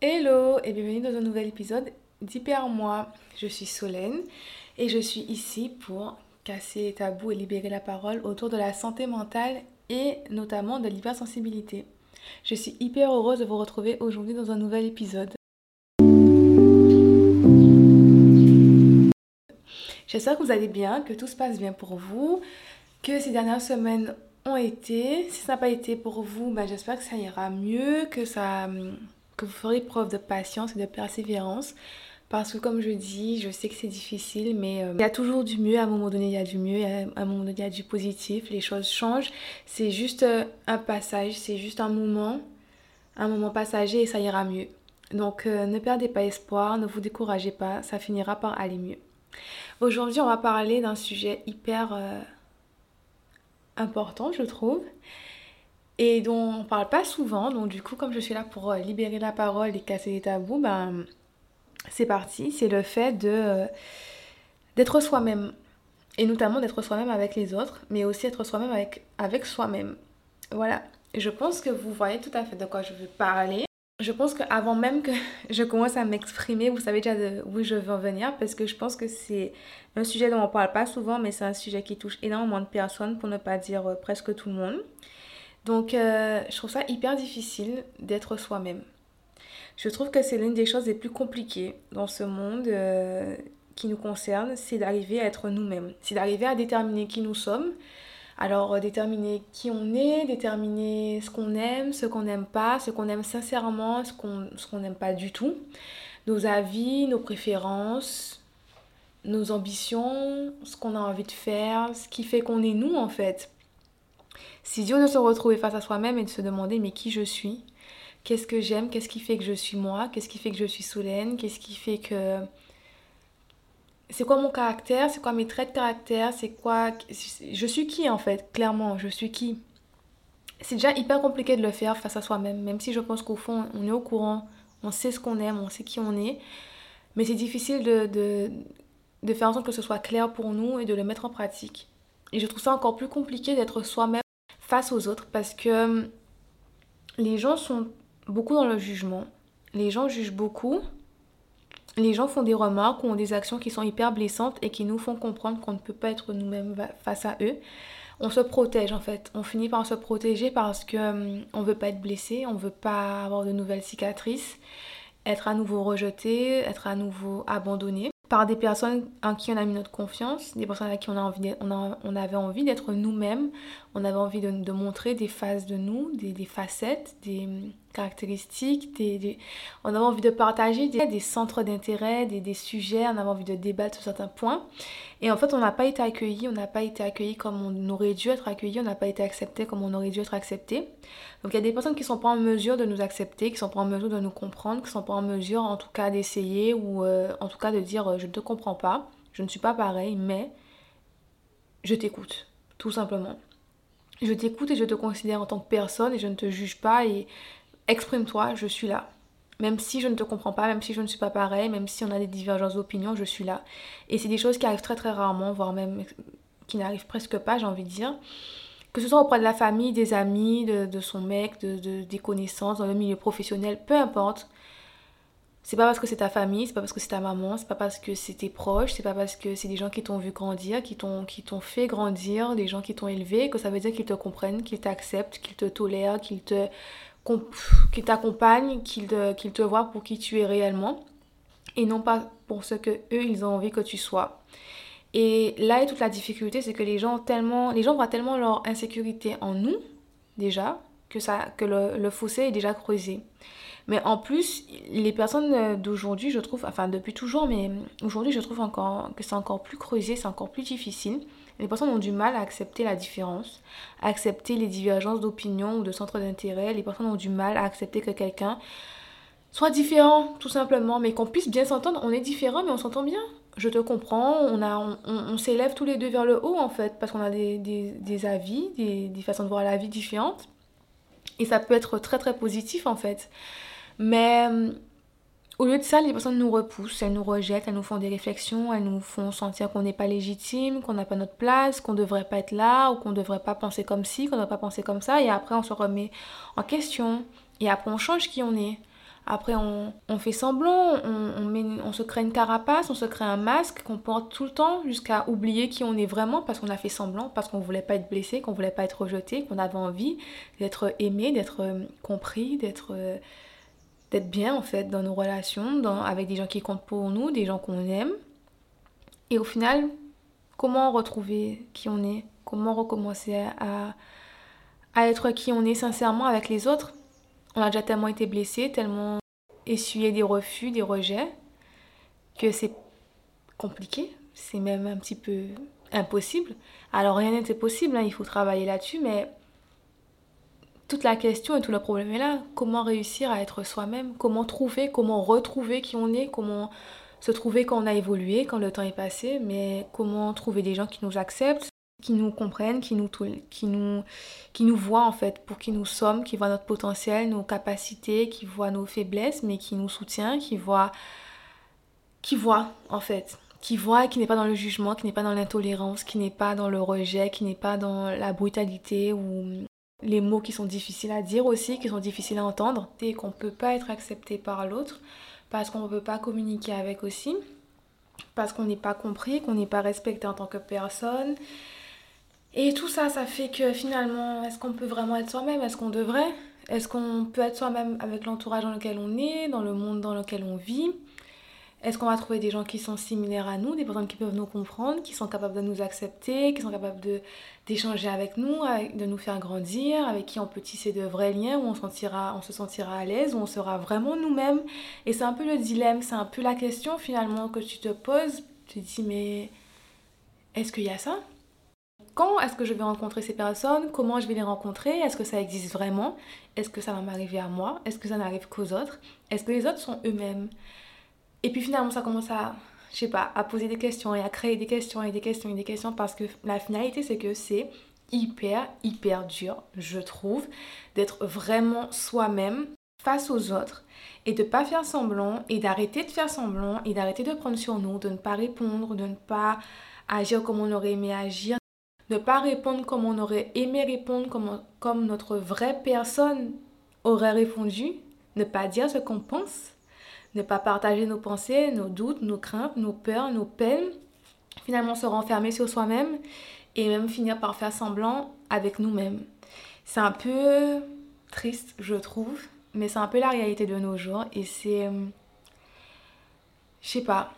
Hello et bienvenue dans un nouvel épisode d'Hyper Moi. Je suis Solène et je suis ici pour casser les tabous et libérer la parole autour de la santé mentale et notamment de l'hypersensibilité. Je suis hyper heureuse de vous retrouver aujourd'hui dans un nouvel épisode. J'espère que vous allez bien, que tout se passe bien pour vous, que ces dernières semaines ont été. Si ça n'a pas été pour vous, ben j'espère que ça ira mieux, que ça que vous ferez preuve de patience et de persévérance. Parce que comme je dis, je sais que c'est difficile, mais euh, il y a toujours du mieux. À un moment donné, il y a du mieux. À un moment donné, il y a du positif. Les choses changent. C'est juste euh, un passage. C'est juste un moment. Un moment passager et ça ira mieux. Donc euh, ne perdez pas espoir. Ne vous découragez pas. Ça finira par aller mieux. Aujourd'hui, on va parler d'un sujet hyper important, je trouve et dont on parle pas souvent. Donc du coup, comme je suis là pour euh, libérer la parole et casser les tabous, ben c'est parti. C'est le fait de euh, d'être soi-même et notamment d'être soi-même avec les autres, mais aussi être soi-même avec avec soi-même. Voilà. Je pense que vous voyez tout à fait de quoi je veux parler. Je pense qu'avant même que je commence à m'exprimer, vous savez déjà de où je veux en venir parce que je pense que c'est un sujet dont on parle pas souvent, mais c'est un sujet qui touche énormément de personnes, pour ne pas dire euh, presque tout le monde. Donc, euh, je trouve ça hyper difficile d'être soi-même. Je trouve que c'est l'une des choses les plus compliquées dans ce monde euh, qui nous concerne, c'est d'arriver à être nous-mêmes. C'est d'arriver à déterminer qui nous sommes. Alors, euh, déterminer qui on est, déterminer ce qu'on aime, ce qu'on n'aime pas, ce qu'on aime sincèrement, ce qu'on n'aime pas du tout. Nos avis, nos préférences, nos ambitions, ce qu'on a envie de faire, ce qui fait qu'on est nous en fait. C'est dur de se retrouver face à soi-même et de se demander mais qui je suis? Qu'est-ce que j'aime? Qu'est-ce qui fait que je suis moi? Qu'est-ce qui fait que je suis Solène? Qu'est-ce qui fait que... C'est quoi mon caractère? C'est quoi mes traits de caractère? C'est quoi... Je suis qui en fait Clairement, je suis qui? C'est déjà hyper compliqué de le faire face à soi-même, même si je pense qu'au fond, on est au courant, on sait ce qu'on aime, on sait qui on est. Mais c'est difficile de, de, de faire en sorte que ce soit clair pour nous et de le mettre en pratique. Et je trouve ça encore plus compliqué d'être soi-même face aux autres parce que euh, les gens sont beaucoup dans le jugement. Les gens jugent beaucoup. Les gens font des remarques ou ont des actions qui sont hyper blessantes et qui nous font comprendre qu'on ne peut pas être nous-mêmes face à eux. On se protège en fait. On finit par se protéger parce que euh, on veut pas être blessé, on veut pas avoir de nouvelles cicatrices, être à nouveau rejeté, être à nouveau abandonné par des personnes en qui on a mis notre confiance, des personnes à qui on, a envie on, on avait envie d'être nous-mêmes, on avait envie de, de, montrer des phases de nous, des, des facettes, des, caractéristiques, on avait envie de partager des, centres d'intérêt, des, sujets, on avait envie de débattre sur certains points. Et en fait, on n'a pas été accueillis, on n'a pas été accueillis comme on aurait dû être accueillis, on n'a pas été accepté comme on aurait dû être accepté. Donc il y a des personnes qui sont pas en mesure de nous accepter, qui sont pas en mesure de nous comprendre, qui sont pas en mesure en tout cas d'essayer ou euh, en tout cas de dire euh, je ne te comprends pas, je ne suis pas pareil, mais je t'écoute, tout simplement. Je t'écoute et je te considère en tant que personne et je ne te juge pas et exprime-toi, je suis là. Même si je ne te comprends pas, même si je ne suis pas pareil, même si on a des divergences d'opinion, je suis là. Et c'est des choses qui arrivent très très rarement, voire même qui n'arrivent presque pas, j'ai envie de dire. Que ce soit auprès de la famille, des amis, de, son mec, de, des connaissances, dans le milieu professionnel, peu importe. C'est pas parce que c'est ta famille, c'est pas parce que c'est ta maman, c'est pas parce que c'est tes proches, c'est pas parce que c'est des gens qui t'ont vu grandir, qui t'ont qui t'ont fait grandir, des gens qui t'ont élevé, que ça veut dire qu'ils te comprennent, qu'ils t'acceptent, qu'ils te tolèrent, qu'ils te qui t'accompagne, qu'il te, te voit pour qui tu es réellement et non pas pour ce que eux ils ont envie que tu sois. Et là est toute la difficulté, c'est que les gens tellement, les gens voient tellement leur insécurité en nous déjà que ça, que le fossé est déjà creusé. Mais en plus, les personnes d'aujourd'hui, je trouve, enfin depuis toujours, mais aujourd'hui, je trouve encore que c'est encore plus creusé, c'est encore plus difficile. Les personnes ont du mal à accepter la différence, à accepter les divergences d'opinion ou de centre d'intérêt. Les personnes ont du mal à accepter que quelqu'un soit différent, tout simplement, mais qu'on puisse bien s'entendre. On est différent, mais on s'entend bien. Je te comprends, on, a, on, s'élève tous les deux vers le haut, en fait, parce qu'on a des, des, avis, des, des façons de voir la vie différentes. Et ça peut être très, très positif, en fait. Mais au lieu de ça, les personnes nous repoussent, elles nous rejettent, elles nous font des réflexions, elles nous font sentir qu'on n'est pas légitime, qu'on n'a pas notre place, qu'on ne devrait pas être là, ou qu'on ne devrait pas penser comme ci, qu'on ne devrait pas penser comme ça. Et après, on se remet en question. Et après, on change qui on est. Après, on, fait semblant, on, on se crée une carapace, on se crée un masque qu'on porte tout le temps jusqu'à oublier qui on est vraiment parce qu'on a fait semblant, parce qu'on voulait pas être blessé, qu'on voulait pas être rejeté, qu'on avait envie d'être aimé, d'être euh, compris, d'être euh, d'être bien en fait dans nos relations, dans, avec des gens qui comptent pour nous, des gens qu'on aime. Et au final, comment retrouver qui on est? Comment recommencer à, à être qui on est sincèrement avec les autres? On a déjà tellement été blessé, tellement essuyé des refus, des rejets, que c'est compliqué, c'est même un petit peu impossible. Alors rien n'était possible, hein, il faut travailler là-dessus, mais toute la question et tout le problème est là. Comment réussir à être soi-même? Comment trouver, comment retrouver qui on est? Comment se trouver quand on a évolué, quand le temps est passé? Mais comment trouver des gens qui nous acceptent, qui nous comprennent, qui nous, qui qui nous voient en fait pour qui nous sommes, qui voient notre potentiel, nos capacités, qui voient nos faiblesses, mais qui nous soutient, qui voient, qui voit en fait. Qui voit, qui n'est pas dans le jugement, qui n'est pas dans l'intolérance, qui n'est pas dans le rejet, qui n'est pas dans la brutalité ou les mots qui sont difficiles à dire aussi, qui sont difficiles à entendre, et qu'on ne peut pas être accepté par l'autre, parce qu'on ne peut pas communiquer avec aussi, parce qu'on n'est pas compris, qu'on n'est pas respecté en tant que personne. Et tout ça, ça fait que finalement, est-ce qu'on peut vraiment être soi-même? Est-ce qu'on devrait? Est-ce qu'on peut être soi-même avec l'entourage dans lequel on est, dans le monde dans lequel on vit? Est-ce qu'on va trouver des gens qui sont similaires à nous, des personnes qui peuvent nous comprendre, qui sont capables de nous accepter, qui sont capables d'échanger avec nous, de nous faire grandir, avec qui on peut tisser de vrais liens, où on, on se sentira à l'aise, où on sera vraiment nous-mêmes? Et c'est un peu le dilemme, c'est un peu la question finalement que tu te poses. Tu te dis mais est-ce qu'il y a ça? Quand est-ce que je vais rencontrer ces personnes? Comment je vais les rencontrer? Est-ce que ça existe vraiment? Est-ce que ça va m'arriver à moi? Est-ce que ça n'arrive qu'aux autres? Est-ce que les autres sont eux-mêmes? Et puis finalement, ça commence à, je sais pas, à poser des questions et à créer des questions et des questions et des questions parce que la finalité, c'est que c'est hyper, hyper dur, je trouve, d'être vraiment soi-même face aux autres et de pas faire semblant et d'arrêter de faire semblant et d'arrêter de prendre sur nous, de ne pas répondre, de ne pas agir comme on aurait aimé agir, ne pas répondre comme on aurait aimé répondre, comme, comme notre vraie personne aurait répondu, ne pas dire ce qu'on pense ne pas partager nos pensées, nos doutes, nos craintes, nos peurs, nos peines, finalement se renfermer sur soi-même et même finir par faire semblant avec nous-mêmes. C'est un peu triste, je trouve, mais c'est un peu la réalité de nos jours et c'est... Euh, je sais pas,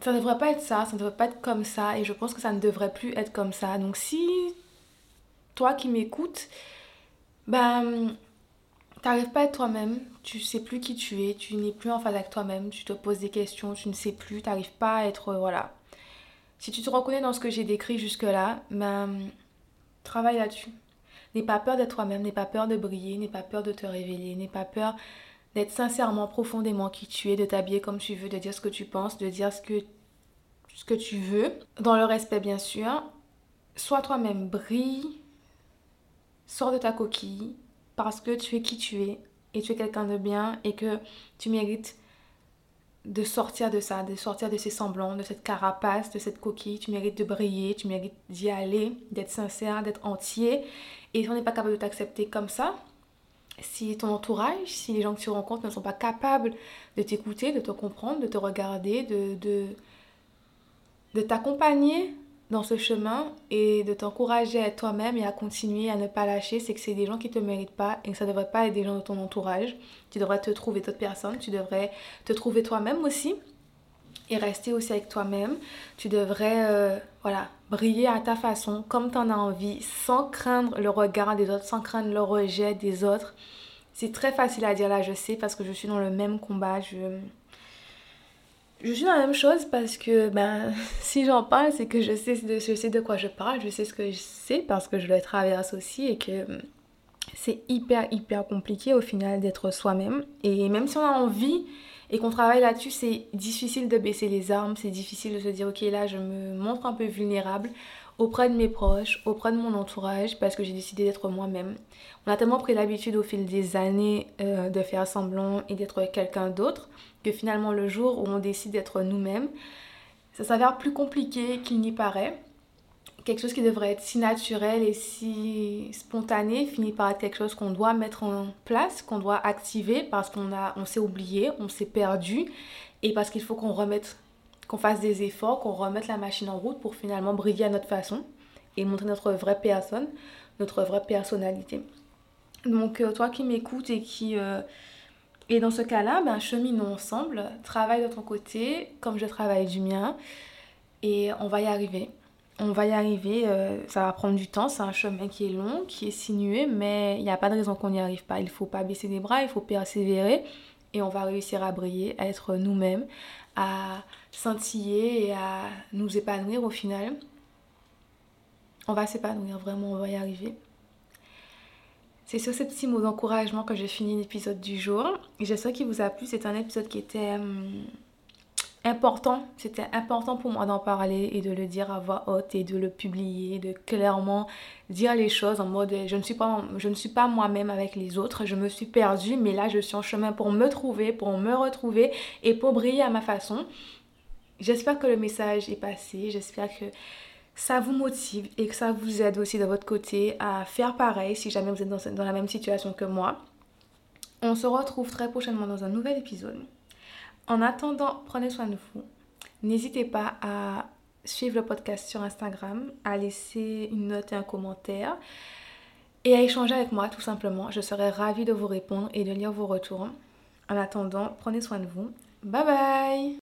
ça ne devrait pas être ça, ça ne devrait pas être comme ça et je pense que ça ne devrait plus être comme ça. Donc si toi qui m'écoutes, ben t'arrives pas à être toi-même, tu sais plus qui tu es, tu n'es plus en phase avec toi-même, tu te poses des questions, tu ne sais plus, t'arrives pas à être. Voilà. Si tu te reconnais dans ce que j'ai décrit jusque-là, ben, travaille là-dessus. N'aie pas peur d'être toi-même, n'aie pas peur de briller, n'aie pas peur de te révéler, n'aie pas peur d'être sincèrement, profondément qui tu es, de t'habiller comme tu veux, de dire ce que tu penses, de dire ce que, ce que tu veux, dans le respect bien sûr. Sois toi-même, brille, sors de ta coquille, parce que tu es qui tu es et tu es quelqu'un de bien et que tu mérites de sortir de ça, de sortir de ces semblants, de cette carapace, de cette coquille. Tu mérites de briller, tu mérites d'y aller, d'être sincère, d'être entier. Et si on n'est pas capable de t'accepter comme ça, si ton entourage, si les gens que tu rencontres ne sont pas capables de t'écouter, de te comprendre, de te regarder, de, de, de t'accompagner dans ce chemin et de t'encourager à toi-même et à continuer à ne pas lâcher, c'est que c'est des gens qui te méritent pas et que ça devrait pas être des gens de ton entourage. Tu devrais te trouver d'autres personnes, tu devrais te trouver toi-même aussi et rester aussi avec toi-même. Tu devrais euh, voilà, briller à ta façon, comme tu en as envie, sans craindre le regard des autres, sans craindre le rejet des autres. C'est très facile à dire là, je sais, parce que je suis dans le même combat. Je, je suis dans la même chose parce que ben, si j'en parle, c'est que je sais, de, je sais de quoi je parle, je sais ce que je sais parce que je le traverse aussi et que hum, c'est hyper, hyper compliqué au final d'être soi-même. Et même si on a envie et qu'on travaille là-dessus, c'est difficile de baisser les armes, c'est difficile de se dire ok là je me montre un peu vulnérable auprès de mes proches, auprès de mon entourage parce que j'ai décidé d'être moi-même. On a tellement pris l'habitude au fil des années euh, de faire semblant et d'être quelqu'un d'autre que finalement le jour où on décide d'être nous-mêmes, ça s'avère plus compliqué qu'il n'y paraît, quelque chose qui devrait être si naturel et si spontané finit par être quelque chose qu'on doit mettre en place, qu'on doit activer parce qu'on a, on s'est oublié, on s'est perdu et parce qu'il faut qu'on remette, qu'on fasse des efforts, qu'on remette la machine en route pour finalement briller à notre façon et montrer notre vraie personne, notre vraie personnalité. Donc euh, toi qui m'écoutes et qui euh, et dans ce cas-là, ben, cheminons ensemble, travaille de ton côté comme je travaille du mien et on va y arriver on va y arriver, euh, ça va prendre du temps, c'est un chemin qui est long, qui est sinueux, mais il n'y a pas de raison qu'on n'y arrive pas. Il ne faut pas baisser les bras, il faut persévérer et on va réussir à briller, à être nous-mêmes, à scintiller et à nous épanouir au final. On va s'épanouir, vraiment, on va y arriver. C'est sur ces petits mots d'encouragement que je finis l'épisode du jour. J'espère qu'il vous a plu. C'est un épisode qui était... Hum, important, c'était important pour moi d'en parler et de le dire à voix haute et de le publier, de clairement dire les choses en mode je ne suis pas, je ne suis pas moi-même avec les autres, je me suis perdue, mais là je suis en chemin pour me trouver, pour me retrouver et pour briller à ma façon. J'espère que le message est passé, j'espère que ça vous motive et que ça vous aide aussi de votre côté à faire pareil si jamais vous êtes dans, dans la même situation que moi. On se retrouve très prochainement dans un nouvel épisode. En attendant, prenez soin de vous. N'hésitez pas à suivre le podcast sur Instagram, à laisser une note et un commentaire et à échanger avec moi tout simplement. Je serai ravie de vous répondre et de lire vos retours. En attendant, prenez soin de vous. Bye bye